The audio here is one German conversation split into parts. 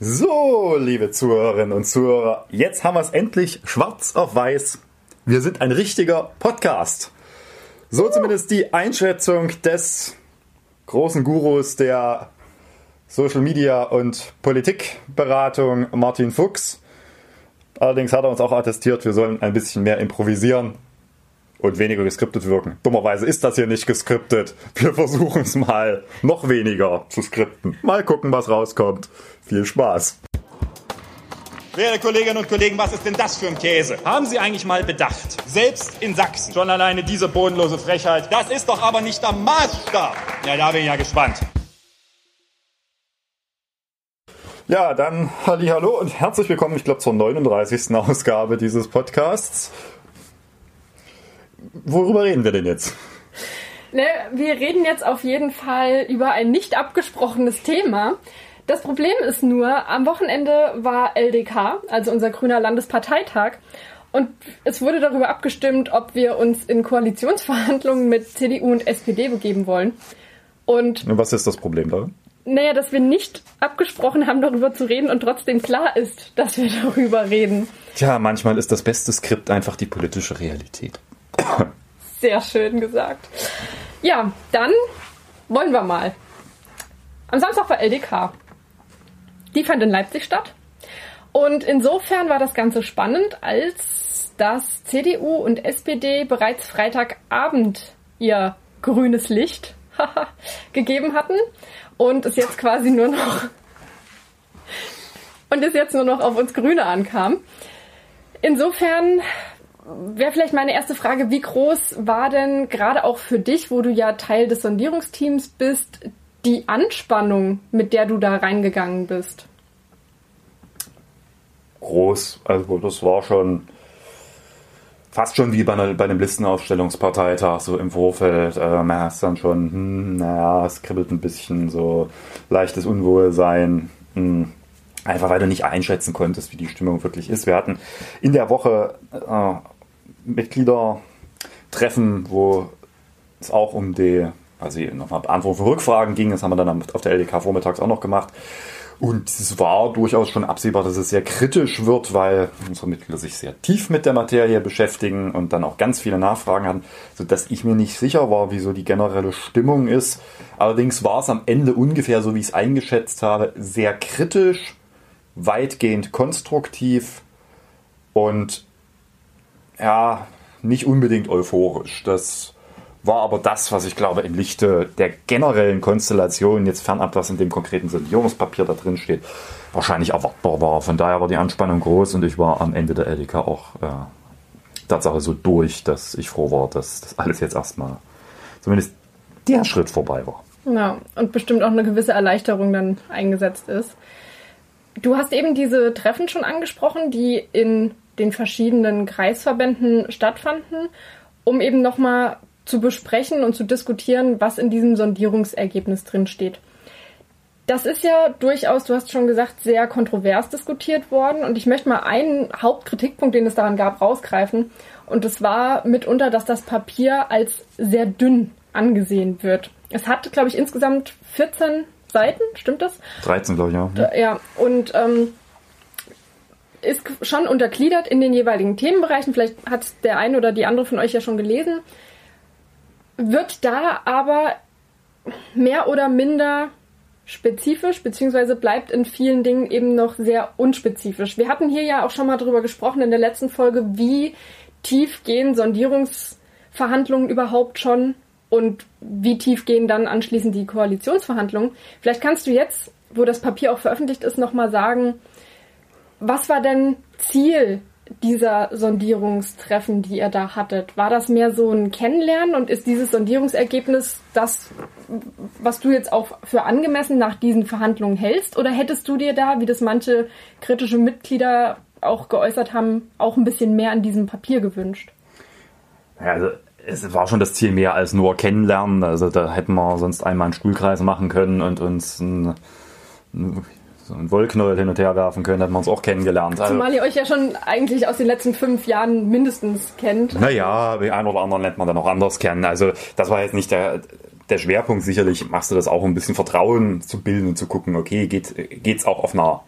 So, liebe Zuhörerinnen und Zuhörer, jetzt haben wir es endlich schwarz auf weiß. Wir sind ein richtiger Podcast. So zumindest die Einschätzung des großen Gurus der Social Media und Politikberatung Martin Fuchs. Allerdings hat er uns auch attestiert, wir sollen ein bisschen mehr improvisieren und weniger geskriptet wirken. Dummerweise ist das hier nicht geskriptet. Wir versuchen es mal noch weniger zu skripten. Mal gucken, was rauskommt. Viel Spaß. Werte Kolleginnen und Kollegen, was ist denn das für ein Käse? Haben Sie eigentlich mal bedacht? Selbst in Sachsen. Schon alleine diese bodenlose Frechheit. Das ist doch aber nicht der Maßstab. Ja, da bin ich ja gespannt. Ja, dann hallo und herzlich willkommen, ich glaube, zur 39. Ausgabe dieses Podcasts. Worüber reden wir denn jetzt? Ne, wir reden jetzt auf jeden Fall über ein nicht abgesprochenes Thema. Das Problem ist nur, am Wochenende war LDK, also unser grüner Landesparteitag, und es wurde darüber abgestimmt, ob wir uns in Koalitionsverhandlungen mit CDU und SPD begeben wollen. Und was ist das Problem da? Naja, dass wir nicht abgesprochen haben, darüber zu reden und trotzdem klar ist, dass wir darüber reden. Tja, manchmal ist das beste Skript einfach die politische Realität. Sehr schön gesagt. Ja, dann wollen wir mal. Am Samstag war LDK. Die fand in Leipzig statt. Und insofern war das Ganze spannend, als dass CDU und SPD bereits Freitagabend ihr grünes Licht gegeben hatten und es jetzt quasi nur noch und es jetzt nur noch auf uns Grüne ankam. Insofern wäre vielleicht meine erste Frage, wie groß war denn gerade auch für dich, wo du ja Teil des Sondierungsteams bist, die Anspannung, mit der du da reingegangen bist? Groß, also das war schon fast schon wie bei, einer, bei einem Listenaufstellungsparteitag, so im Vorfeld. Äh, man hat dann schon, hm, naja, es kribbelt ein bisschen, so leichtes Unwohlsein. Hm, einfach weil du nicht einschätzen konntest, wie die Stimmung wirklich ist. Wir hatten in der Woche äh, Mitgliedertreffen, wo es auch um die, also nochmal Beantwortung von Rückfragen ging. Das haben wir dann auf der LDK vormittags auch noch gemacht. Und es war durchaus schon absehbar, dass es sehr kritisch wird, weil unsere Mitglieder sich sehr tief mit der Materie beschäftigen und dann auch ganz viele Nachfragen haben, sodass ich mir nicht sicher war, wieso die generelle Stimmung ist. Allerdings war es am Ende ungefähr so, wie ich es eingeschätzt habe, sehr kritisch, weitgehend konstruktiv und ja, nicht unbedingt euphorisch. Das war aber das, was ich glaube im Lichte der generellen Konstellation, jetzt fernab, was in dem konkreten Sondierungspapier da drin steht, wahrscheinlich erwartbar war. Von daher war die Anspannung groß und ich war am Ende der LDK auch äh, Tatsache so durch, dass ich froh war, dass das alles jetzt erstmal zumindest der Schritt vorbei war. Ja, und bestimmt auch eine gewisse Erleichterung dann eingesetzt ist. Du hast eben diese Treffen schon angesprochen, die in den verschiedenen Kreisverbänden stattfanden, um eben nochmal zu besprechen und zu diskutieren, was in diesem Sondierungsergebnis drin steht. Das ist ja durchaus, du hast schon gesagt, sehr kontrovers diskutiert worden. Und ich möchte mal einen Hauptkritikpunkt, den es daran gab, rausgreifen. Und das war mitunter, dass das Papier als sehr dünn angesehen wird. Es hat, glaube ich, insgesamt 14 Seiten, stimmt das? 13, glaube ich, ja. Ja, und ähm, ist schon untergliedert in den jeweiligen Themenbereichen. Vielleicht hat der eine oder die andere von euch ja schon gelesen. Wird da aber mehr oder minder spezifisch, beziehungsweise bleibt in vielen Dingen eben noch sehr unspezifisch. Wir hatten hier ja auch schon mal darüber gesprochen in der letzten Folge, wie tief gehen Sondierungsverhandlungen überhaupt schon und wie tief gehen dann anschließend die Koalitionsverhandlungen. Vielleicht kannst du jetzt, wo das Papier auch veröffentlicht ist, nochmal sagen, was war denn Ziel dieser Sondierungstreffen, die ihr da hattet? War das mehr so ein Kennenlernen und ist dieses Sondierungsergebnis das, was du jetzt auch für angemessen nach diesen Verhandlungen hältst? Oder hättest du dir da, wie das manche kritische Mitglieder auch geäußert haben, auch ein bisschen mehr an diesem Papier gewünscht? Ja, also es war schon das Ziel mehr als nur kennenlernen. Also da hätten wir sonst einmal einen Stuhlkreis machen können und uns ein, so einen Wollknäuel hin und her werfen können, hätten wir uns auch kennengelernt. Also, Zumal ihr euch ja schon eigentlich aus den letzten fünf Jahren mindestens kennt. Naja, den einen oder anderen lernt man dann auch anders kennen. Also das war jetzt nicht der, der Schwerpunkt. Sicherlich machst du das auch, um ein bisschen Vertrauen zu bilden und zu gucken, okay, geht, geht's auch auf einer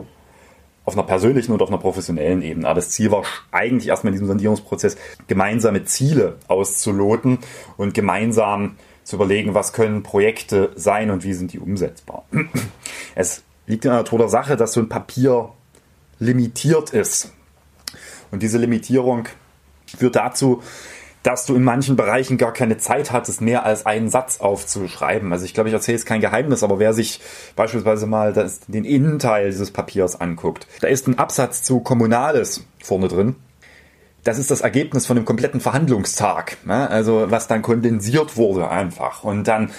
auf einer persönlichen und auf einer professionellen Ebene. Aber das Ziel war eigentlich erstmal in diesem Sondierungsprozess, gemeinsame Ziele auszuloten und gemeinsam zu überlegen, was können Projekte sein und wie sind die umsetzbar. Es liegt in der Natur der Sache, dass so ein Papier limitiert ist. Und diese Limitierung führt dazu, dass du in manchen Bereichen gar keine Zeit hattest, mehr als einen Satz aufzuschreiben. Also ich glaube, ich erzähle jetzt kein Geheimnis, aber wer sich beispielsweise mal das, den Innenteil dieses Papiers anguckt, da ist ein Absatz zu Kommunales vorne drin. Das ist das Ergebnis von einem kompletten Verhandlungstag. Ne? Also was dann kondensiert wurde einfach. Und dann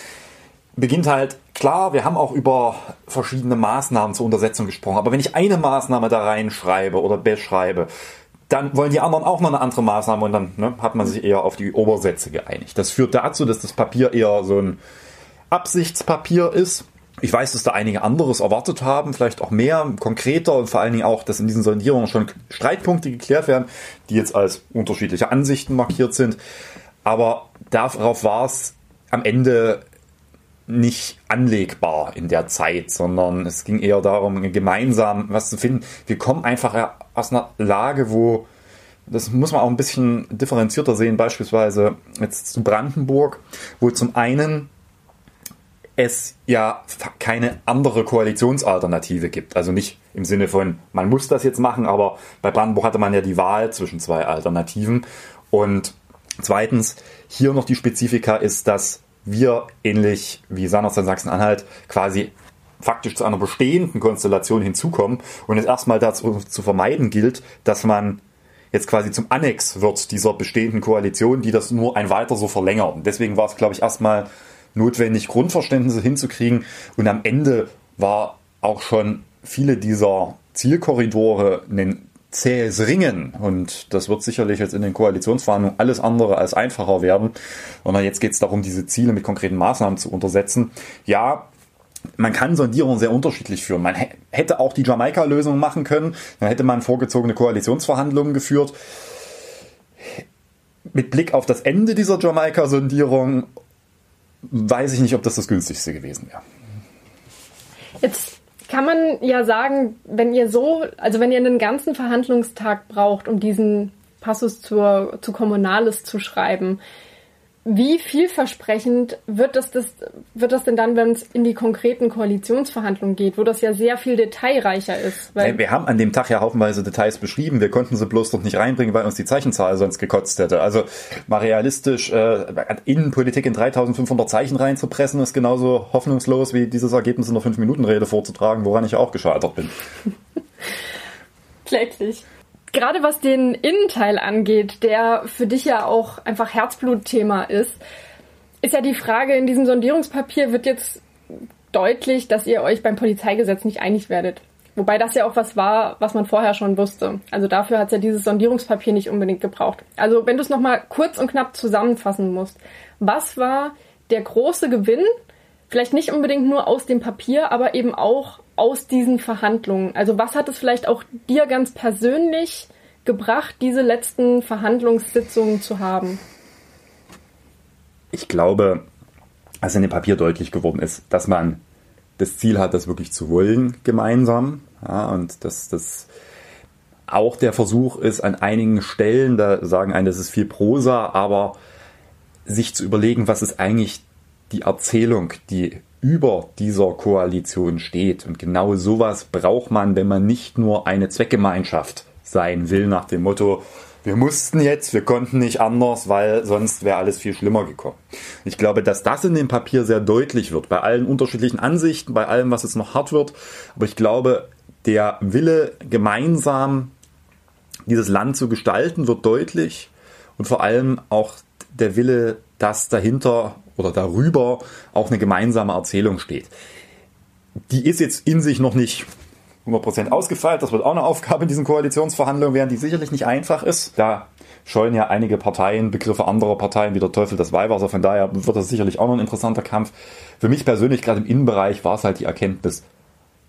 beginnt halt, klar, wir haben auch über verschiedene Maßnahmen zur Untersetzung gesprochen, aber wenn ich eine Maßnahme da reinschreibe oder beschreibe, dann wollen die anderen auch noch eine andere Maßnahme und dann ne, hat man sich eher auf die Obersätze geeinigt. Das führt dazu, dass das Papier eher so ein Absichtspapier ist. Ich weiß, dass da einige anderes erwartet haben, vielleicht auch mehr, konkreter und vor allen Dingen auch, dass in diesen Sondierungen schon Streitpunkte geklärt werden, die jetzt als unterschiedliche Ansichten markiert sind. Aber darauf war es am Ende nicht anlegbar in der Zeit, sondern es ging eher darum, gemeinsam was zu finden. Wir kommen einfach aus einer Lage, wo das muss man auch ein bisschen differenzierter sehen, beispielsweise jetzt zu Brandenburg, wo zum einen es ja keine andere Koalitionsalternative gibt. Also nicht im Sinne von, man muss das jetzt machen, aber bei Brandenburg hatte man ja die Wahl zwischen zwei Alternativen. Und zweitens, hier noch die Spezifika ist, dass wir ähnlich wie seinerzeit Sachsen-Anhalt quasi faktisch zu einer bestehenden Konstellation hinzukommen und es erstmal dazu zu vermeiden gilt, dass man jetzt quasi zum Annex wird dieser bestehenden Koalition, die das nur ein weiter so verlängern. Deswegen war es, glaube ich, erstmal notwendig, Grundverständnisse hinzukriegen und am Ende war auch schon viele dieser Zielkorridore ein zähes Ringen und das wird sicherlich jetzt in den Koalitionsverhandlungen alles andere als einfacher werden. Und jetzt geht es darum, diese Ziele mit konkreten Maßnahmen zu untersetzen. Ja, man kann Sondierungen sehr unterschiedlich führen. Man hätte auch die Jamaika-Lösung machen können, dann hätte man vorgezogene Koalitionsverhandlungen geführt. Mit Blick auf das Ende dieser Jamaika-Sondierung weiß ich nicht, ob das das günstigste gewesen wäre. Jetzt kann man ja sagen, wenn ihr so, also wenn ihr einen ganzen Verhandlungstag braucht, um diesen Passus zur, zu Kommunales zu schreiben, wie vielversprechend wird das, das, wird das denn dann, wenn es in die konkreten Koalitionsverhandlungen geht, wo das ja sehr viel detailreicher ist? Weil wir haben an dem Tag ja haufenweise Details beschrieben. Wir konnten sie bloß noch nicht reinbringen, weil uns die Zeichenzahl sonst gekotzt hätte. Also mal realistisch, äh, Innenpolitik in 3500 Zeichen reinzupressen, ist genauso hoffnungslos wie dieses Ergebnis in der 5-Minuten-Rede vorzutragen, woran ich auch gescheitert bin. Kläglich. Gerade was den Innenteil angeht, der für dich ja auch einfach Herzblutthema ist, ist ja die Frage, in diesem Sondierungspapier wird jetzt deutlich, dass ihr euch beim Polizeigesetz nicht einig werdet. Wobei das ja auch was war, was man vorher schon wusste. Also dafür hat es ja dieses Sondierungspapier nicht unbedingt gebraucht. Also wenn du es nochmal kurz und knapp zusammenfassen musst, was war der große Gewinn? Vielleicht nicht unbedingt nur aus dem Papier, aber eben auch aus diesen Verhandlungen? Also was hat es vielleicht auch dir ganz persönlich gebracht, diese letzten Verhandlungssitzungen zu haben? Ich glaube, als in dem Papier deutlich geworden ist, dass man das Ziel hat, das wirklich zu wollen gemeinsam. Ja, und dass das auch der Versuch ist, an einigen Stellen, da sagen einen, das ist viel Prosa, aber sich zu überlegen, was ist eigentlich die Erzählung, die über dieser Koalition steht. Und genau sowas braucht man, wenn man nicht nur eine Zweckgemeinschaft sein will, nach dem Motto, wir mussten jetzt, wir konnten nicht anders, weil sonst wäre alles viel schlimmer gekommen. Ich glaube, dass das in dem Papier sehr deutlich wird, bei allen unterschiedlichen Ansichten, bei allem, was jetzt noch hart wird. Aber ich glaube, der Wille, gemeinsam dieses Land zu gestalten, wird deutlich. Und vor allem auch der Wille, dass dahinter oder darüber auch eine gemeinsame Erzählung steht. Die ist jetzt in sich noch nicht 100% ausgefeilt. Das wird auch eine Aufgabe in diesen Koalitionsverhandlungen werden, die sicherlich nicht einfach ist. Da scheuen ja einige Parteien Begriffe anderer Parteien wie der Teufel das Weihwasser. Von daher wird das sicherlich auch noch ein interessanter Kampf. Für mich persönlich, gerade im Innenbereich, war es halt die Erkenntnis,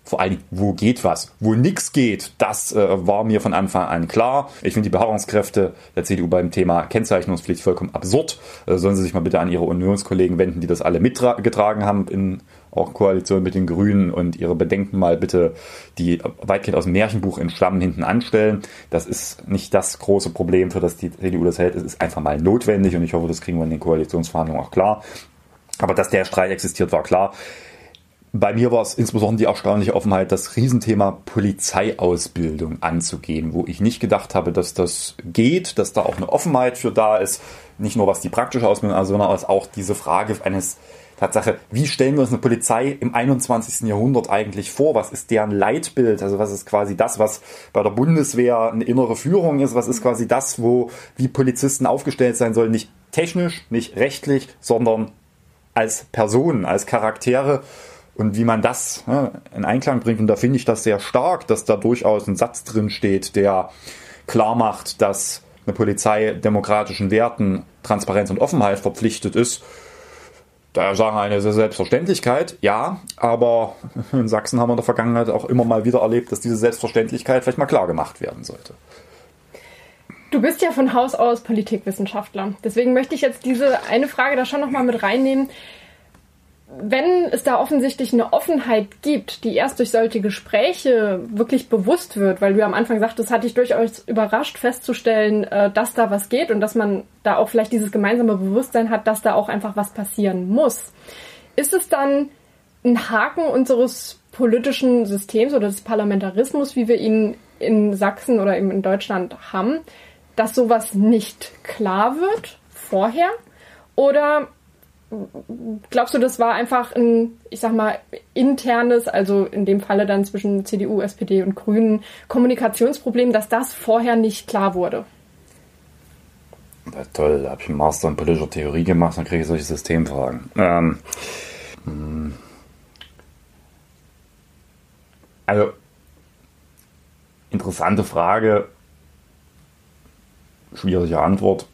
vor allem, wo geht was? Wo nichts geht, das äh, war mir von Anfang an klar. Ich finde die Beharrungskräfte der CDU beim Thema Kennzeichnungspflicht vollkommen absurd. Äh, sollen sie sich mal bitte an ihre Unionskollegen wenden, die das alle mitgetragen haben in auch Koalition mit den Grünen und ihre Bedenken mal bitte, die weitgehend aus dem Märchenbuch entstammen, hinten anstellen. Das ist nicht das große Problem, für das die CDU das hält. Es ist einfach mal notwendig und ich hoffe, das kriegen wir in den Koalitionsverhandlungen auch klar. Aber dass der Streit existiert, war klar. Bei mir war es insbesondere die erstaunliche Offenheit, das Riesenthema Polizeiausbildung anzugehen, wo ich nicht gedacht habe, dass das geht, dass da auch eine Offenheit für da ist. Nicht nur was die praktische Ausbildung angeht, sondern auch diese Frage eines Tatsache, wie stellen wir uns eine Polizei im 21. Jahrhundert eigentlich vor? Was ist deren Leitbild? Also was ist quasi das, was bei der Bundeswehr eine innere Führung ist? Was ist quasi das, wo wie Polizisten aufgestellt sein sollen? Nicht technisch, nicht rechtlich, sondern als Personen, als Charaktere und wie man das ne, in Einklang bringt. Und da finde ich das sehr stark, dass da durchaus ein Satz drin steht, der klar macht, dass eine Polizei demokratischen Werten, Transparenz und Offenheit verpflichtet ist. Da sagen eine Selbstverständlichkeit, ja, aber in Sachsen haben wir in der Vergangenheit auch immer mal wieder erlebt, dass diese Selbstverständlichkeit vielleicht mal klar gemacht werden sollte. Du bist ja von Haus aus Politikwissenschaftler. Deswegen möchte ich jetzt diese eine Frage da schon nochmal mit reinnehmen wenn es da offensichtlich eine Offenheit gibt, die erst durch solche Gespräche wirklich bewusst wird, weil du am Anfang sagtest, hatte ich durchaus überrascht festzustellen, äh, dass da was geht und dass man da auch vielleicht dieses gemeinsame Bewusstsein hat, dass da auch einfach was passieren muss. Ist es dann ein Haken unseres politischen Systems oder des Parlamentarismus, wie wir ihn in Sachsen oder eben in Deutschland haben, dass sowas nicht klar wird vorher? Oder glaubst du, das war einfach ein, ich sag mal, internes, also in dem Falle dann zwischen CDU, SPD und Grünen, Kommunikationsproblem, dass das vorher nicht klar wurde? Ja, toll, da habe ich einen Master in politischer Theorie gemacht, dann kriege ich solche Systemfragen. Ähm, hm. also, interessante Frage, schwierige Antwort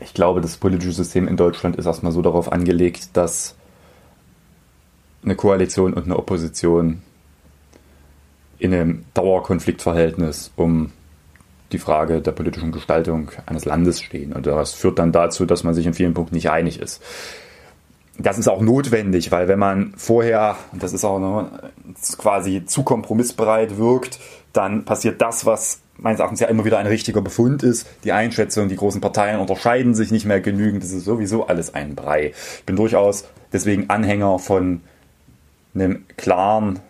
ich glaube, das politische System in Deutschland ist erstmal so darauf angelegt, dass eine Koalition und eine Opposition in einem Dauerkonfliktverhältnis um die Frage der politischen Gestaltung eines Landes stehen. Und das führt dann dazu, dass man sich in vielen Punkten nicht einig ist. Das ist auch notwendig, weil wenn man vorher, das ist auch ne, quasi zu kompromissbereit wirkt, dann passiert das, was meines Erachtens ja immer wieder ein richtiger Befund ist. Die Einschätzung, die großen Parteien unterscheiden sich nicht mehr genügend. Das ist sowieso alles ein Brei. Ich bin durchaus deswegen Anhänger von einem klaren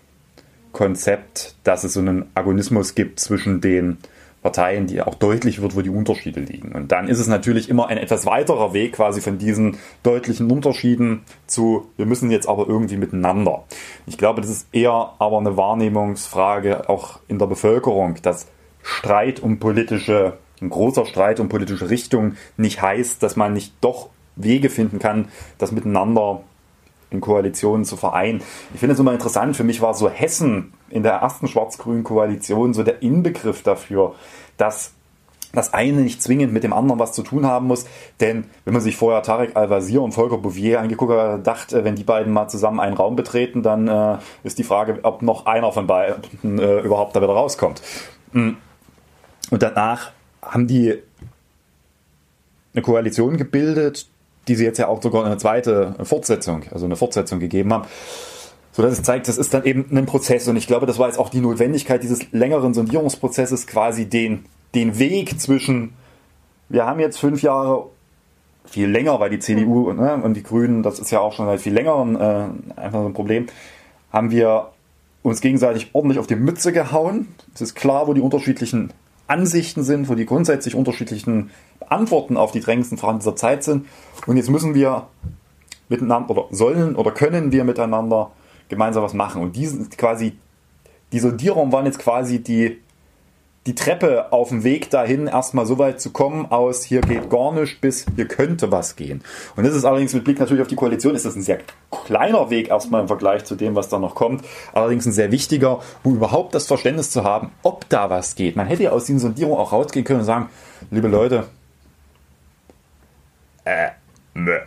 Konzept, dass es so einen Agonismus gibt zwischen den Parteien, die auch deutlich wird, wo die Unterschiede liegen. Und dann ist es natürlich immer ein etwas weiterer Weg quasi von diesen deutlichen Unterschieden zu, wir müssen jetzt aber irgendwie miteinander. Ich glaube, das ist eher aber eine Wahrnehmungsfrage auch in der Bevölkerung, dass Streit um politische, ein großer Streit um politische Richtung nicht heißt, dass man nicht doch Wege finden kann, das miteinander in Koalitionen zu vereinen. Ich finde es immer interessant, für mich war so Hessen in der ersten schwarz-grünen Koalition so der Inbegriff dafür, dass das eine nicht zwingend mit dem anderen was zu tun haben muss. Denn wenn man sich vorher Tarek Al-Wazir und Volker Bouvier angeguckt hat, dachte, wenn die beiden mal zusammen einen Raum betreten, dann äh, ist die Frage, ob noch einer von beiden äh, überhaupt da wieder rauskommt. Mhm. Und danach haben die eine Koalition gebildet, die sie jetzt ja auch sogar eine zweite Fortsetzung, also eine Fortsetzung gegeben haben. So dass es zeigt, das ist dann eben ein Prozess. Und ich glaube, das war jetzt auch die Notwendigkeit dieses längeren Sondierungsprozesses, quasi den, den Weg zwischen, wir haben jetzt fünf Jahre viel länger, weil die CDU ne, und die Grünen, das ist ja auch schon seit viel längerem äh, einfach so ein Problem, haben wir uns gegenseitig ordentlich auf die Mütze gehauen. Es ist klar, wo die unterschiedlichen Ansichten sind, wo die grundsätzlich unterschiedlichen Antworten auf die drängendsten Fragen dieser Zeit sind. Und jetzt müssen wir miteinander oder sollen oder können wir miteinander gemeinsam was machen. Und diesen quasi, die Sondierung waren jetzt quasi die die Treppe auf dem Weg dahin erstmal so weit zu kommen aus hier geht gar nichts bis hier könnte was gehen. Und das ist allerdings mit Blick natürlich auf die Koalition ist das ein sehr kleiner Weg erstmal im Vergleich zu dem, was da noch kommt. Allerdings ein sehr wichtiger, um überhaupt das Verständnis zu haben, ob da was geht. Man hätte ja aus diesen Sondierungen auch rausgehen können und sagen, liebe Leute, äh, mö.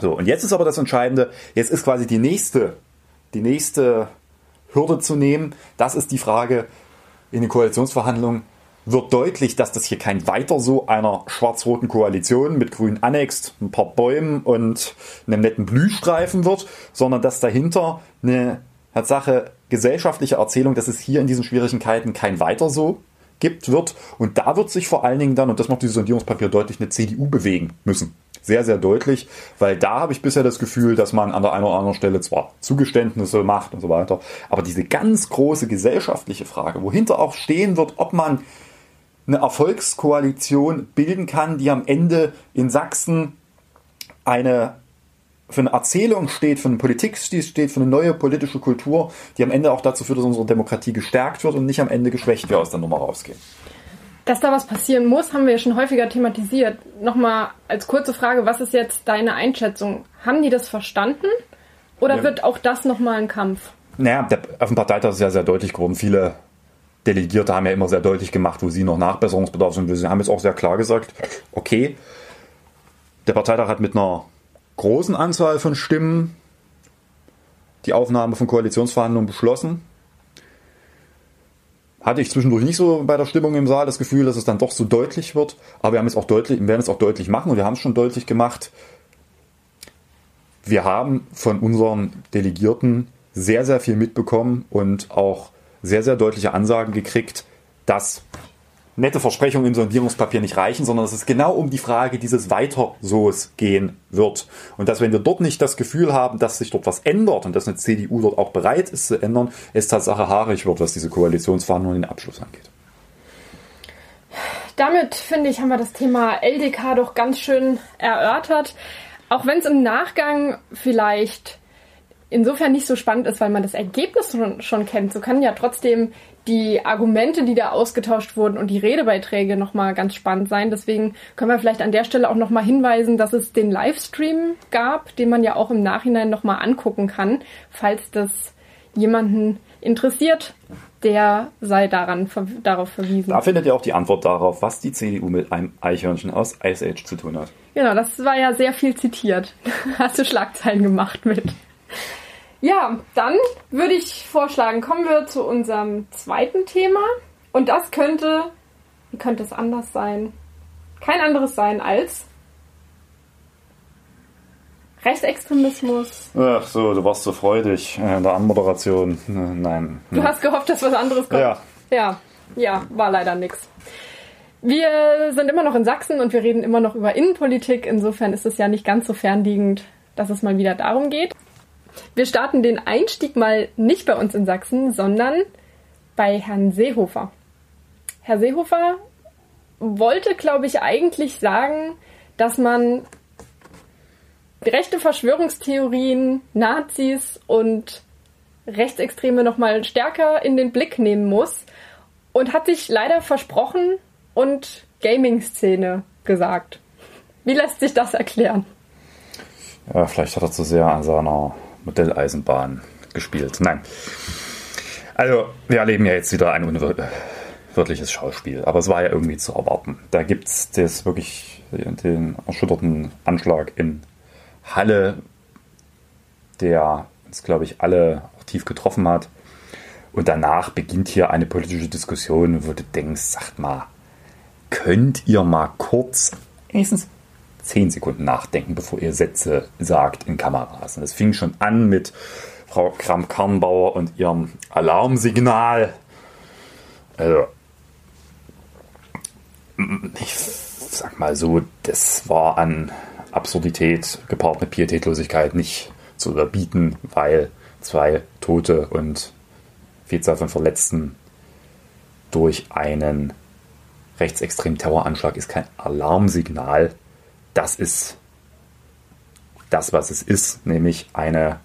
So, und jetzt ist aber das Entscheidende, jetzt ist quasi die nächste, die nächste Hürde zu nehmen. Das ist die Frage, in den Koalitionsverhandlungen, wird deutlich, dass das hier kein weiter so einer schwarz-roten Koalition mit grünen Annex, ein paar Bäumen und einem netten Blühstreifen wird, sondern dass dahinter eine Tatsache gesellschaftliche Erzählung, dass es hier in diesen Schwierigkeiten kein weiter so gibt, wird. Und da wird sich vor allen Dingen dann, und das macht dieses Sondierungspapier deutlich, eine CDU bewegen müssen. Sehr, sehr deutlich, weil da habe ich bisher das Gefühl, dass man an der einen oder anderen Stelle zwar Zugeständnisse macht und so weiter, aber diese ganz große gesellschaftliche Frage, wohinter auch stehen wird, ob man eine Erfolgskoalition bilden kann, die am Ende in Sachsen eine für eine Erzählung steht, für eine Politik steht, für eine neue politische Kultur, die am Ende auch dazu führt, dass unsere Demokratie gestärkt wird und nicht am Ende geschwächt wir aus der Nummer rausgehen. Dass da was passieren muss, haben wir ja schon häufiger thematisiert. Nochmal als kurze Frage, was ist jetzt deine Einschätzung? Haben die das verstanden? Oder ja. wird auch das nochmal ein Kampf? Naja, der, auf dem Parteitag ist ja sehr deutlich geworden. Viele Delegierte haben ja immer sehr deutlich gemacht, wo sie noch Nachbesserungsbedarf sind. Sie haben jetzt auch sehr klar gesagt, okay, der Parteitag hat mit einer großen Anzahl von Stimmen die Aufnahme von Koalitionsverhandlungen beschlossen. Hatte ich zwischendurch nicht so bei der Stimmung im Saal das Gefühl, dass es dann doch so deutlich wird. Aber wir haben es auch deutlich, werden es auch deutlich machen und wir haben es schon deutlich gemacht. Wir haben von unseren Delegierten sehr, sehr viel mitbekommen und auch sehr, sehr deutliche Ansagen gekriegt, dass nette Versprechungen im Sondierungspapier nicht reichen, sondern dass es genau um die Frage dieses Weiter-So's gehen wird. Und dass wenn wir dort nicht das Gefühl haben, dass sich dort was ändert und dass eine CDU dort auch bereit ist zu ändern, es Tatsache haarig wird, was diese Koalitionsverhandlungen den Abschluss angeht. Damit, finde ich, haben wir das Thema LDK doch ganz schön erörtert. Auch wenn es im Nachgang vielleicht insofern nicht so spannend ist, weil man das Ergebnis schon, schon kennt, so kann ja trotzdem die Argumente, die da ausgetauscht wurden und die Redebeiträge nochmal ganz spannend sein. Deswegen können wir vielleicht an der Stelle auch nochmal hinweisen, dass es den Livestream gab, den man ja auch im Nachhinein nochmal angucken kann, falls das jemanden interessiert, der sei daran darauf verwiesen. Da findet ihr auch die Antwort darauf, was die CDU mit einem Eichhörnchen aus Ice Age zu tun hat. Genau, das war ja sehr viel zitiert. Hast du Schlagzeilen gemacht mit. Ja, dann würde ich vorschlagen, kommen wir zu unserem zweiten Thema. Und das könnte, wie könnte es anders sein? Kein anderes sein als Rechtsextremismus. Ach so, du warst so freudig in der Anmoderation. Nein. Du hast gehofft, dass was anderes kommt. Ja. Ja, ja, war leider nichts. Wir sind immer noch in Sachsen und wir reden immer noch über Innenpolitik. Insofern ist es ja nicht ganz so fernliegend, dass es mal wieder darum geht. Wir starten den Einstieg mal nicht bei uns in Sachsen, sondern bei Herrn Seehofer. Herr Seehofer wollte, glaube ich, eigentlich sagen, dass man rechte Verschwörungstheorien, Nazis und Rechtsextreme noch mal stärker in den Blick nehmen muss und hat sich leider versprochen und Gaming-Szene gesagt. Wie lässt sich das erklären? Ja, vielleicht hat er zu sehr an seiner Modelleisenbahn gespielt. Nein. Also, wir erleben ja jetzt wieder ein unwirtliches Schauspiel, aber es war ja irgendwie zu erwarten. Da gibt es das wirklich den erschütterten Anschlag in Halle, der uns, glaube ich, alle auch tief getroffen hat. Und danach beginnt hier eine politische Diskussion, wo du denkst, sagt mal, könnt ihr mal kurz wenigstens zehn Sekunden nachdenken, bevor ihr Sätze sagt in Kameras. Und es fing schon an mit Frau Kram-Karrenbauer und ihrem Alarmsignal. Also, ich sag mal so, das war an Absurdität gepaart mit Pietätlosigkeit nicht zu überbieten, weil zwei Tote und Vielzahl von Verletzten durch einen rechtsextremen Terroranschlag ist kein Alarmsignal das ist das, was es ist, nämlich eine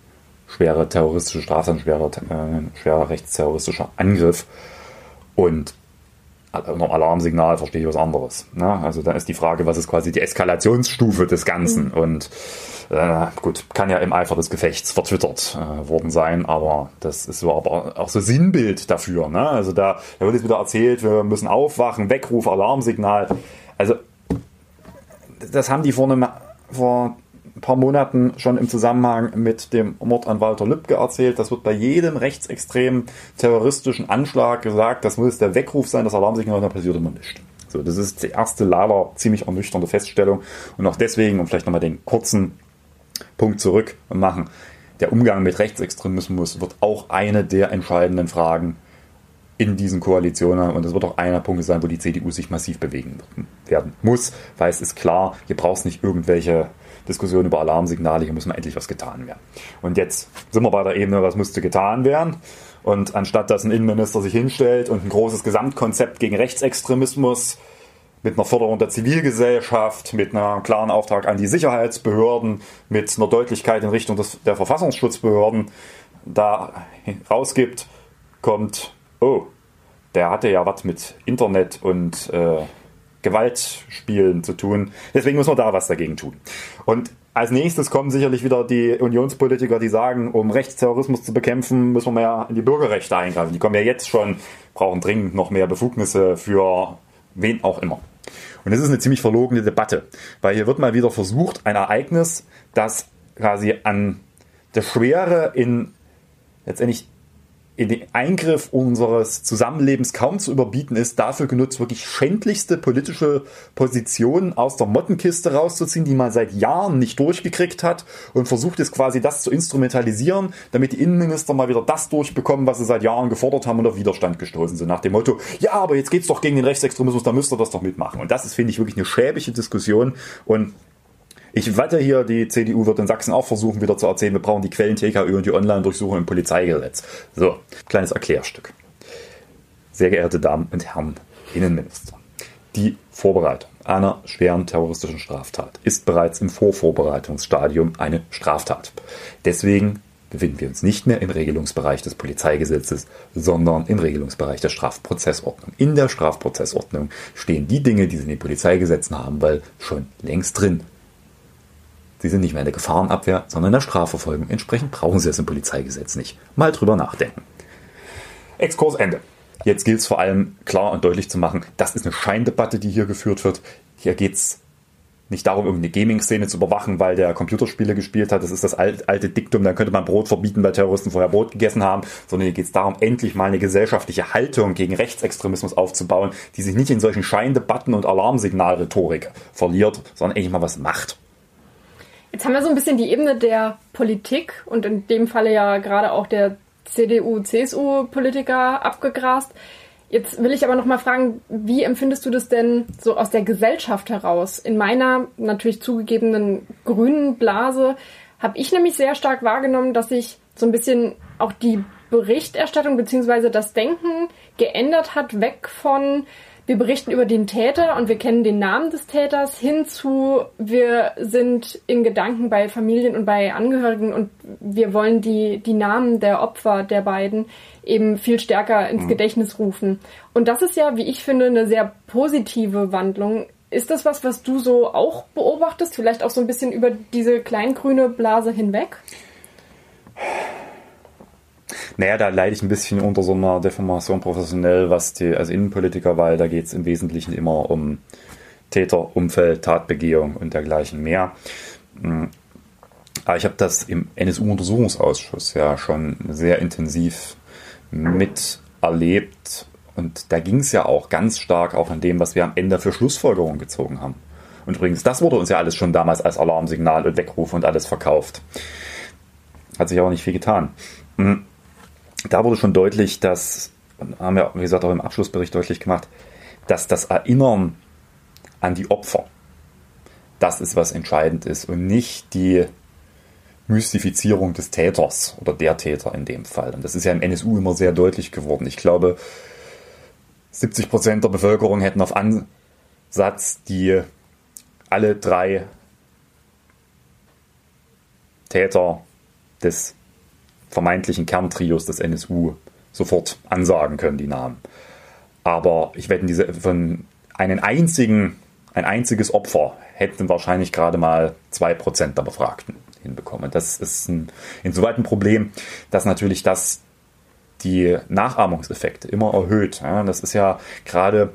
schwere terroristische Strafe, ein schwerer, äh, schwerer rechtsterroristischer Angriff. Und unter Alarmsignal verstehe ich was anderes. Ne? Also da ist die Frage, was ist quasi die Eskalationsstufe des Ganzen? Mhm. Und äh, gut, kann ja im Eifer des Gefechts vertwittert äh, worden sein, aber das ist so aber auch so Sinnbild dafür. Ne? Also da, da wird jetzt wieder erzählt, wir müssen aufwachen, Weckruf, Alarmsignal. Also das haben die vor, einem, vor ein paar Monaten schon im Zusammenhang mit dem Mord an Walter Lübcke erzählt. Das wird bei jedem rechtsextremen terroristischen Anschlag gesagt, das muss der Weckruf sein, das Alarmsignal, da passiert immer nichts. So, das ist die erste leider ziemlich ernüchternde Feststellung. Und auch deswegen, um vielleicht nochmal den kurzen Punkt zurück machen, der Umgang mit Rechtsextremismus wird auch eine der entscheidenden Fragen in diesen Koalitionen und das wird auch einer Punkt sein, wo die CDU sich massiv bewegen werden muss, weil es ist klar, hier braucht es nicht irgendwelche Diskussionen über Alarmsignale, hier muss mal endlich was getan werden. Und jetzt sind wir bei der Ebene, was musste getan werden? Und anstatt dass ein Innenminister sich hinstellt und ein großes Gesamtkonzept gegen Rechtsextremismus mit einer Förderung der Zivilgesellschaft, mit einem klaren Auftrag an die Sicherheitsbehörden, mit einer Deutlichkeit in Richtung des, der Verfassungsschutzbehörden da rausgibt, kommt oh, der hatte ja was mit Internet und äh, Gewaltspielen zu tun. Deswegen muss man da was dagegen tun. Und als nächstes kommen sicherlich wieder die Unionspolitiker, die sagen, um Rechtsterrorismus zu bekämpfen, müssen wir mehr in die Bürgerrechte eingreifen. Die kommen ja jetzt schon, brauchen dringend noch mehr Befugnisse für wen auch immer. Und das ist eine ziemlich verlogene Debatte, weil hier wird mal wieder versucht, ein Ereignis, das quasi an der Schwere in letztendlich in den Eingriff unseres Zusammenlebens kaum zu überbieten ist, dafür genutzt, wirklich schändlichste politische Positionen aus der Mottenkiste rauszuziehen, die man seit Jahren nicht durchgekriegt hat und versucht jetzt quasi das zu instrumentalisieren, damit die Innenminister mal wieder das durchbekommen, was sie seit Jahren gefordert haben und auf Widerstand gestoßen sind. Nach dem Motto, ja, aber jetzt geht's doch gegen den Rechtsextremismus, da müsst ihr das doch mitmachen. Und das ist, finde ich, wirklich eine schäbige Diskussion und ich wette hier, die CDU wird in Sachsen auch versuchen, wieder zu erzählen, wir brauchen die Quellen TKÖ und die Online-Durchsuchung im Polizeigesetz. So, kleines Erklärstück. Sehr geehrte Damen und Herren Innenminister, die Vorbereitung einer schweren terroristischen Straftat ist bereits im Vorvorbereitungsstadium eine Straftat. Deswegen befinden wir uns nicht mehr im Regelungsbereich des Polizeigesetzes, sondern im Regelungsbereich der Strafprozessordnung. In der Strafprozessordnung stehen die Dinge, die sie in den Polizeigesetzen haben, weil schon längst drin. Sie sind nicht mehr in der Gefahrenabwehr, sondern in der Strafverfolgung. Entsprechend brauchen Sie es im Polizeigesetz nicht. Mal drüber nachdenken. Exkurs Ende. Jetzt gilt es vor allem klar und deutlich zu machen, das ist eine Scheindebatte, die hier geführt wird. Hier geht es nicht darum, irgendeine Gaming-Szene zu überwachen, weil der Computerspiele gespielt hat. Das ist das alte Diktum, dann könnte man Brot verbieten, weil Terroristen vorher Brot gegessen haben. Sondern hier geht es darum, endlich mal eine gesellschaftliche Haltung gegen Rechtsextremismus aufzubauen, die sich nicht in solchen Scheindebatten und Alarmsignalrhetorik verliert, sondern endlich mal was macht. Haben wir so ein bisschen die Ebene der Politik und in dem Falle ja gerade auch der CDU-CSU-Politiker abgegrast. Jetzt will ich aber noch mal fragen, wie empfindest du das denn so aus der Gesellschaft heraus? In meiner natürlich zugegebenen grünen Blase habe ich nämlich sehr stark wahrgenommen, dass sich so ein bisschen auch die Berichterstattung bzw. das Denken geändert hat, weg von wir berichten über den Täter und wir kennen den Namen des Täters hinzu, wir sind in Gedanken bei Familien und bei Angehörigen und wir wollen die, die Namen der Opfer der beiden eben viel stärker ins mhm. Gedächtnis rufen. Und das ist ja, wie ich finde, eine sehr positive Wandlung. Ist das was, was du so auch beobachtest? Vielleicht auch so ein bisschen über diese kleingrüne Blase hinweg? Naja, da leide ich ein bisschen unter so einer Deformation professionell, was die, als Innenpolitiker, weil da geht es im Wesentlichen immer um Täter, Umfeld, Tatbegehung und dergleichen mehr. Hm. Aber ich habe das im NSU-Untersuchungsausschuss ja schon sehr intensiv miterlebt. Und da ging es ja auch ganz stark auch an dem, was wir am Ende für Schlussfolgerungen gezogen haben. Und übrigens, das wurde uns ja alles schon damals als Alarmsignal und Weckruf und alles verkauft. Hat sich aber nicht viel getan. Hm da wurde schon deutlich, dass, haben wir, wie gesagt, auch im Abschlussbericht deutlich gemacht, dass das Erinnern an die Opfer, das ist, was entscheidend ist und nicht die Mystifizierung des Täters oder der Täter in dem Fall. Und das ist ja im NSU immer sehr deutlich geworden. Ich glaube, 70 Prozent der Bevölkerung hätten auf Ansatz die alle drei Täter des vermeintlichen Kerntrios des NSU sofort ansagen können, die Namen. Aber ich wette, diese von einen einzigen, ein einziges Opfer hätten wahrscheinlich gerade mal 2% der Befragten hinbekommen. Das ist ein, insoweit ein Problem, dass natürlich das die Nachahmungseffekte immer erhöht. Ja, das ist ja gerade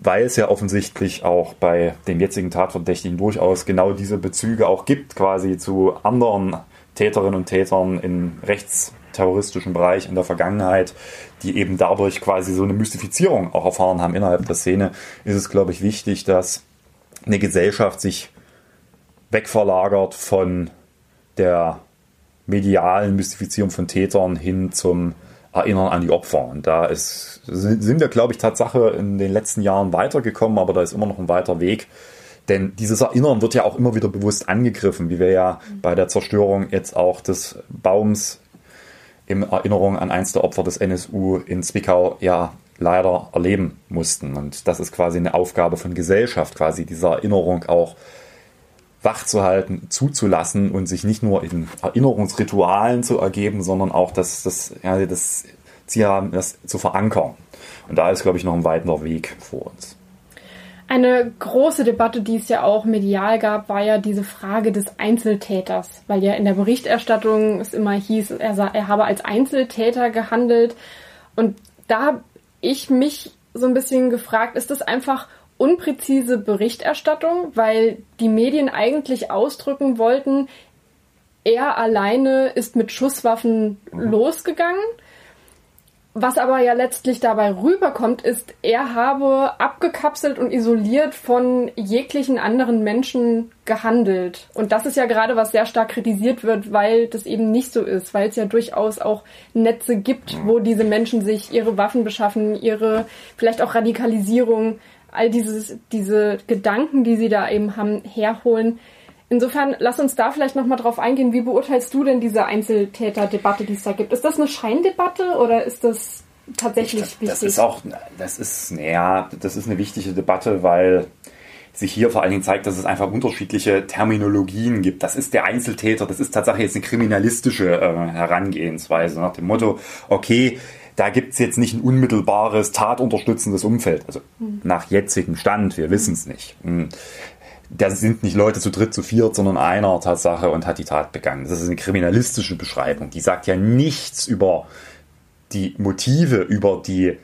weil es ja offensichtlich auch bei dem jetzigen Tatverdächtigen durchaus genau diese Bezüge auch gibt, quasi zu anderen Täterinnen und Tätern im rechtsterroristischen Bereich in der Vergangenheit, die eben dadurch quasi so eine Mystifizierung auch erfahren haben innerhalb der Szene, ist es, glaube ich, wichtig, dass eine Gesellschaft sich wegverlagert von der medialen Mystifizierung von Tätern hin zum Erinnern an die Opfer. Und da ist, sind wir, glaube ich, Tatsache in den letzten Jahren weitergekommen, aber da ist immer noch ein weiter Weg. Denn dieses Erinnern wird ja auch immer wieder bewusst angegriffen, wie wir ja bei der Zerstörung jetzt auch des Baums in Erinnerung an eins der Opfer des NSU in Zwickau ja leider erleben mussten. Und das ist quasi eine Aufgabe von Gesellschaft, quasi diese Erinnerung auch wach zu halten, zuzulassen und sich nicht nur in Erinnerungsritualen zu ergeben, sondern auch das, das, ja, das Ziel haben, das zu verankern. Und da ist, glaube ich, noch ein weiter Weg vor uns. Eine große Debatte, die es ja auch medial gab, war ja diese Frage des Einzeltäters, weil ja in der Berichterstattung es immer hieß, er, er habe als Einzeltäter gehandelt. Und da habe ich mich so ein bisschen gefragt, ist das einfach unpräzise Berichterstattung, weil die Medien eigentlich ausdrücken wollten, er alleine ist mit Schusswaffen mhm. losgegangen. Was aber ja letztlich dabei rüberkommt, ist, er habe abgekapselt und isoliert von jeglichen anderen Menschen gehandelt. Und das ist ja gerade, was sehr stark kritisiert wird, weil das eben nicht so ist, weil es ja durchaus auch Netze gibt, wo diese Menschen sich ihre Waffen beschaffen, ihre vielleicht auch Radikalisierung all dieses, diese Gedanken, die sie da eben haben, herholen. Insofern, lass uns da vielleicht nochmal drauf eingehen. Wie beurteilst du denn diese Einzeltäter-Debatte, die es da gibt? Ist das eine Scheindebatte oder ist das tatsächlich ich, wichtig? Das ist auch, das ist, naja, das ist eine wichtige Debatte, weil sich hier vor allen Dingen zeigt, dass es einfach unterschiedliche Terminologien gibt. Das ist der Einzeltäter, das ist tatsächlich jetzt eine kriminalistische äh, Herangehensweise nach dem Motto, okay, da gibt es jetzt nicht ein unmittelbares tatunterstützendes Umfeld. Also mhm. nach jetzigem Stand, wir wissen es nicht. Hm. Da sind nicht Leute zu dritt, zu viert, sondern einer Tatsache und hat die Tat begangen. Das ist eine kriminalistische Beschreibung. Die sagt ja nichts über die Motive, über die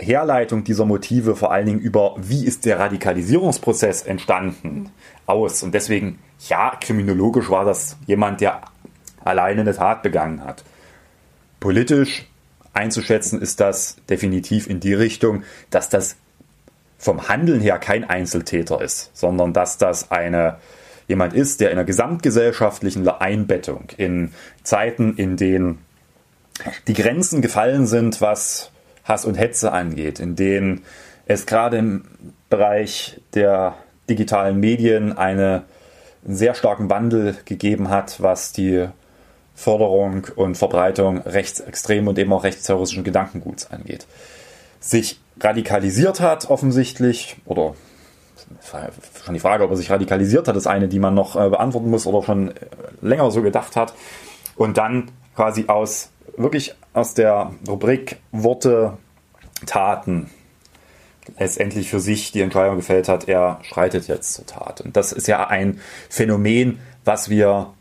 Herleitung dieser Motive, vor allen Dingen über, wie ist der Radikalisierungsprozess entstanden, aus. Und deswegen, ja, kriminologisch war das jemand, der alleine eine Tat begangen hat. Politisch einzuschätzen ist das definitiv in die Richtung, dass das vom Handeln her kein Einzeltäter ist, sondern dass das eine jemand ist, der in einer gesamtgesellschaftlichen Einbettung in Zeiten, in denen die Grenzen gefallen sind, was Hass und Hetze angeht, in denen es gerade im Bereich der digitalen Medien eine, einen sehr starken Wandel gegeben hat, was die Förderung und Verbreitung rechtsextremen und eben auch rechtsterroristischen Gedankenguts angeht. Sich radikalisiert hat offensichtlich, oder schon die Frage, ob er sich radikalisiert hat, ist eine, die man noch äh, beantworten muss oder schon äh, länger so gedacht hat. Und dann quasi aus, wirklich aus der Rubrik Worte, Taten letztendlich für sich die Entscheidung gefällt hat, er schreitet jetzt zur Tat. Und das ist ja ein Phänomen, was wir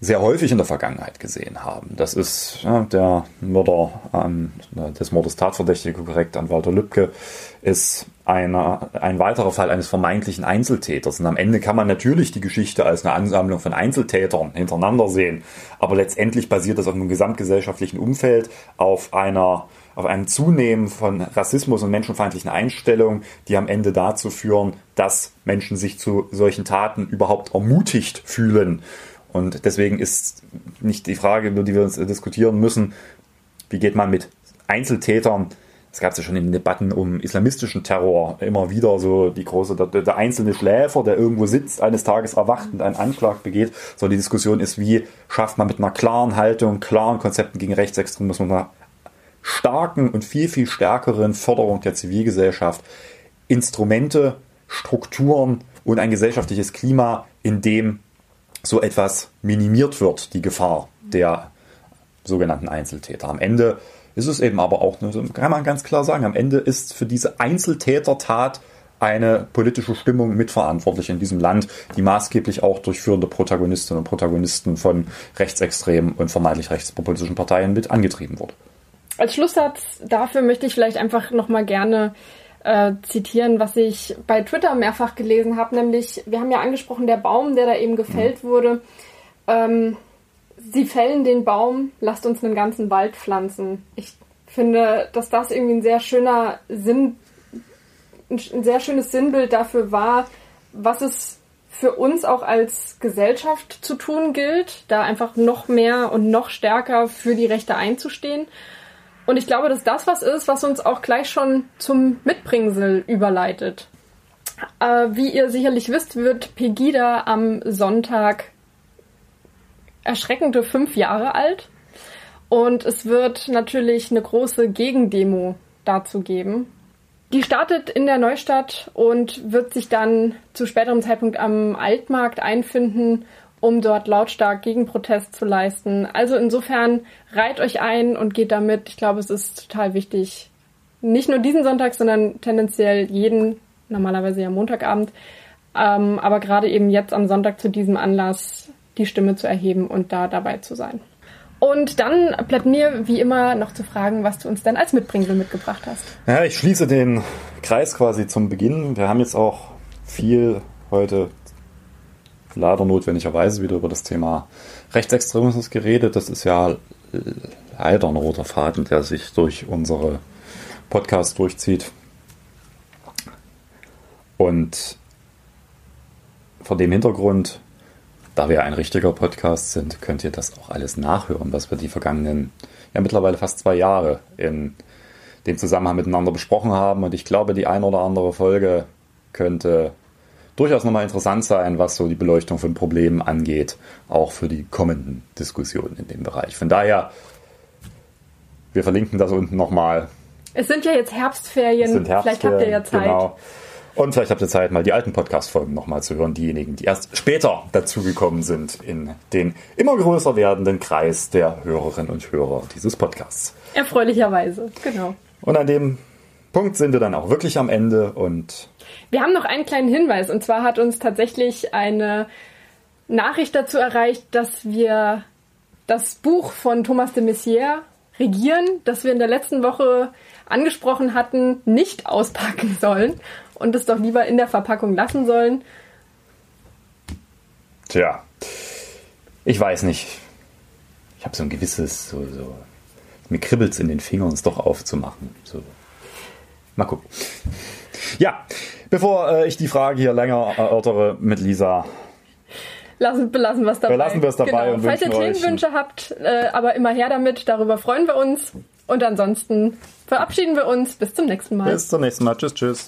sehr häufig in der Vergangenheit gesehen haben. Das ist ja, der Mörder an, des Mordes Tatverdächtige korrekt an Walter Lübcke ist eine, ein weiterer Fall eines vermeintlichen Einzeltäters. Und am Ende kann man natürlich die Geschichte als eine Ansammlung von Einzeltätern hintereinander sehen. Aber letztendlich basiert das auf einem gesamtgesellschaftlichen Umfeld, auf einer auf einem Zunehmen von Rassismus und menschenfeindlichen Einstellungen, die am Ende dazu führen, dass Menschen sich zu solchen Taten überhaupt ermutigt fühlen und deswegen ist nicht die Frage, über die wir uns diskutieren müssen, wie geht man mit Einzeltätern, es gab ja schon in Debatten um islamistischen Terror immer wieder so die große, der, der, einzelne Schläfer, der irgendwo sitzt, eines Tages erwacht und einen Anschlag begeht. So die Diskussion ist, wie schafft man mit einer klaren Haltung, klaren Konzepten gegen Rechtsextremismus, mit einer starken und viel, viel stärkeren Förderung der Zivilgesellschaft Instrumente, Strukturen und ein gesellschaftliches Klima, in dem so etwas minimiert wird, die Gefahr der sogenannten Einzeltäter. Am Ende ist es eben aber auch, kann man ganz klar sagen, am Ende ist für diese Einzeltätertat eine politische Stimmung mitverantwortlich in diesem Land, die maßgeblich auch durch führende Protagonistinnen und Protagonisten von rechtsextremen und vermeintlich rechtspopulistischen Parteien mit angetrieben wurde. Als Schlusssatz dafür möchte ich vielleicht einfach nochmal gerne äh, zitieren, was ich bei Twitter mehrfach gelesen habe, nämlich, wir haben ja angesprochen, der Baum, der da eben gefällt mhm. wurde. Ähm, sie fällen den Baum, lasst uns einen ganzen Wald pflanzen. Ich finde, dass das irgendwie ein sehr schöner Sinn, ein sehr schönes Sinnbild dafür war, was es für uns auch als Gesellschaft zu tun gilt, da einfach noch mehr und noch stärker für die Rechte einzustehen. Und ich glaube, dass das was ist, was uns auch gleich schon zum Mitbringsel überleitet. Äh, wie ihr sicherlich wisst, wird Pegida am Sonntag erschreckende fünf Jahre alt. Und es wird natürlich eine große Gegendemo dazu geben. Die startet in der Neustadt und wird sich dann zu späterem Zeitpunkt am Altmarkt einfinden um dort lautstark Gegenprotest zu leisten. Also insofern reiht euch ein und geht damit. Ich glaube, es ist total wichtig, nicht nur diesen Sonntag, sondern tendenziell jeden, normalerweise ja Montagabend, ähm, aber gerade eben jetzt am Sonntag zu diesem Anlass die Stimme zu erheben und da dabei zu sein. Und dann bleibt mir wie immer noch zu fragen, was du uns denn als Mitbringsel mitgebracht hast. Ja, ich schließe den Kreis quasi zum Beginn. Wir haben jetzt auch viel heute leider notwendigerweise wieder über das Thema Rechtsextremismus geredet. Das ist ja leider ein roter Faden, der sich durch unsere Podcasts durchzieht. Und vor dem Hintergrund, da wir ein richtiger Podcast sind, könnt ihr das auch alles nachhören, was wir die vergangenen, ja mittlerweile fast zwei Jahre in dem Zusammenhang miteinander besprochen haben. Und ich glaube, die eine oder andere Folge könnte durchaus nochmal interessant sein, was so die Beleuchtung von Problemen angeht, auch für die kommenden Diskussionen in dem Bereich. Von daher, wir verlinken das unten nochmal. Es sind ja jetzt Herbstferien, Herbstferien vielleicht habt ihr ja Zeit. Genau. Und vielleicht habt ihr Zeit, mal die alten Podcast-Folgen nochmal zu hören, diejenigen, die erst später dazugekommen sind in den immer größer werdenden Kreis der Hörerinnen und Hörer dieses Podcasts. Erfreulicherweise, genau. Und an dem Punkt sind wir dann auch wirklich am Ende und wir haben noch einen kleinen Hinweis und zwar hat uns tatsächlich eine Nachricht dazu erreicht, dass wir das Buch von Thomas de Maizière Regieren, das wir in der letzten Woche angesprochen hatten, nicht auspacken sollen und es doch lieber in der Verpackung lassen sollen. Tja, ich weiß nicht. Ich habe so ein gewisses, so, so, mir kribbelt es in den Fingern, es doch aufzumachen. So. Mal gucken. Ja, bevor äh, ich die Frage hier länger erörtere mit Lisa. Lassen, belassen wir es dabei. Belassen wir es dabei genau. und Falls ihr Themenwünsche habt, äh, aber immer her damit, darüber freuen wir uns. Und ansonsten verabschieden wir uns. Bis zum nächsten Mal. Bis zum nächsten Mal. Tschüss, tschüss.